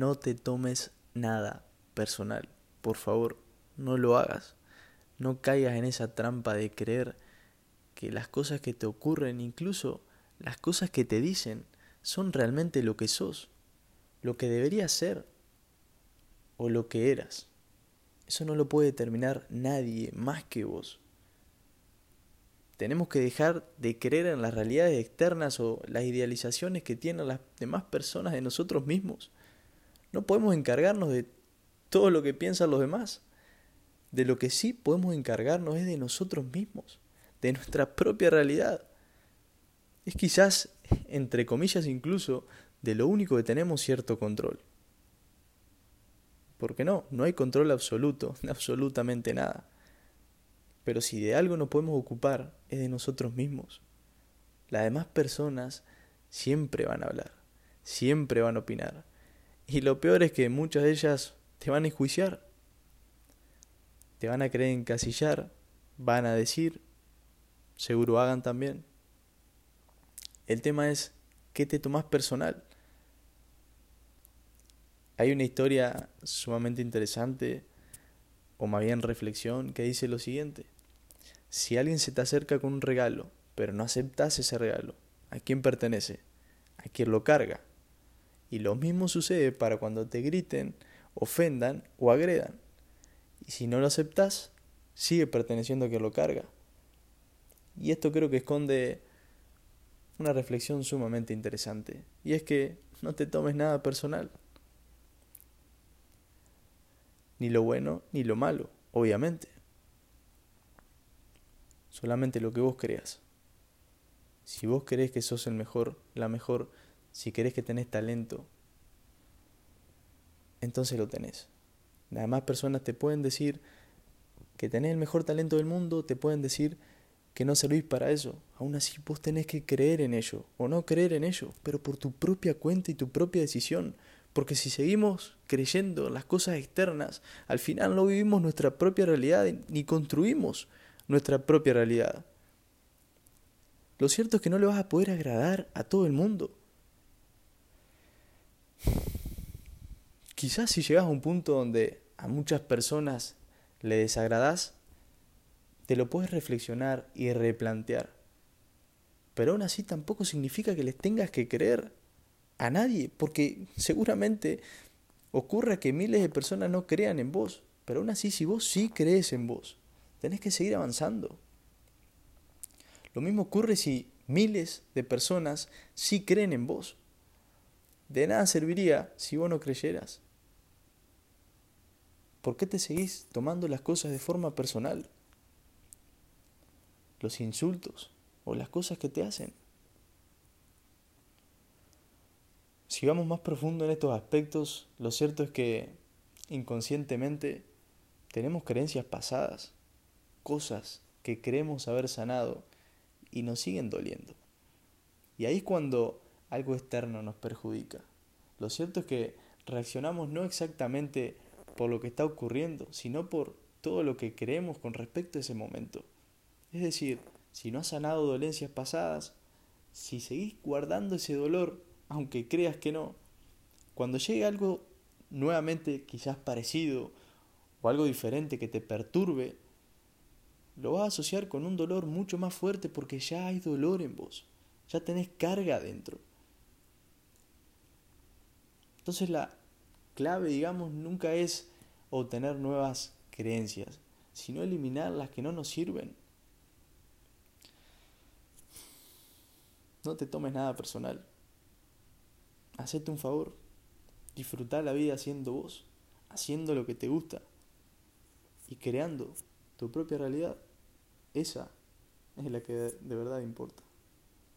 no te tomes nada personal. Por favor, no lo hagas. No caigas en esa trampa de creer que las cosas que te ocurren, incluso las cosas que te dicen, son realmente lo que sos, lo que deberías ser o lo que eras. Eso no lo puede determinar nadie más que vos. Tenemos que dejar de creer en las realidades externas o las idealizaciones que tienen las demás personas de nosotros mismos. No podemos encargarnos de todo lo que piensan los demás. De lo que sí podemos encargarnos es de nosotros mismos, de nuestra propia realidad. Es quizás, entre comillas incluso, de lo único que tenemos cierto control. Porque no, no hay control absoluto absolutamente nada. Pero si de algo nos podemos ocupar es de nosotros mismos. Las demás personas siempre van a hablar, siempre van a opinar. Y lo peor es que muchas de ellas te van a enjuiciar, te van a querer encasillar, van a decir, seguro hagan también. El tema es, ¿qué te tomas personal? Hay una historia sumamente interesante o más bien reflexión, que dice lo siguiente. Si alguien se te acerca con un regalo, pero no aceptas ese regalo, ¿a quién pertenece? A quien lo carga. Y lo mismo sucede para cuando te griten, ofendan o agredan. Y si no lo aceptas, sigue perteneciendo a quien lo carga. Y esto creo que esconde una reflexión sumamente interesante. Y es que no te tomes nada personal ni lo bueno ni lo malo, obviamente. Solamente lo que vos creas. Si vos crees que sos el mejor, la mejor, si querés que tenés talento, entonces lo tenés. Las demás personas te pueden decir que tenés el mejor talento del mundo, te pueden decir que no servís para eso. Aún así vos tenés que creer en ello o no creer en ello, pero por tu propia cuenta y tu propia decisión. Porque si seguimos creyendo en las cosas externas, al final no vivimos nuestra propia realidad ni construimos nuestra propia realidad. Lo cierto es que no le vas a poder agradar a todo el mundo. Quizás si llegas a un punto donde a muchas personas le desagradas, te lo puedes reflexionar y replantear. Pero aún así tampoco significa que les tengas que creer a nadie, porque seguramente ocurra que miles de personas no crean en vos, pero aún así si vos sí crees en vos, tenés que seguir avanzando. Lo mismo ocurre si miles de personas sí creen en vos. De nada serviría si vos no creyeras. ¿Por qué te seguís tomando las cosas de forma personal? Los insultos o las cosas que te hacen. Si vamos más profundo en estos aspectos, lo cierto es que inconscientemente tenemos creencias pasadas, cosas que creemos haber sanado y nos siguen doliendo. Y ahí es cuando algo externo nos perjudica. Lo cierto es que reaccionamos no exactamente por lo que está ocurriendo, sino por todo lo que creemos con respecto a ese momento. Es decir, si no has sanado dolencias pasadas, si seguís guardando ese dolor, aunque creas que no, cuando llegue algo nuevamente quizás parecido o algo diferente que te perturbe, lo vas a asociar con un dolor mucho más fuerte porque ya hay dolor en vos, ya tenés carga adentro. Entonces la clave, digamos, nunca es obtener nuevas creencias, sino eliminar las que no nos sirven. No te tomes nada personal. Hacete un favor. Disfrutar la vida haciendo vos, haciendo lo que te gusta y creando tu propia realidad. Esa es la que de verdad importa.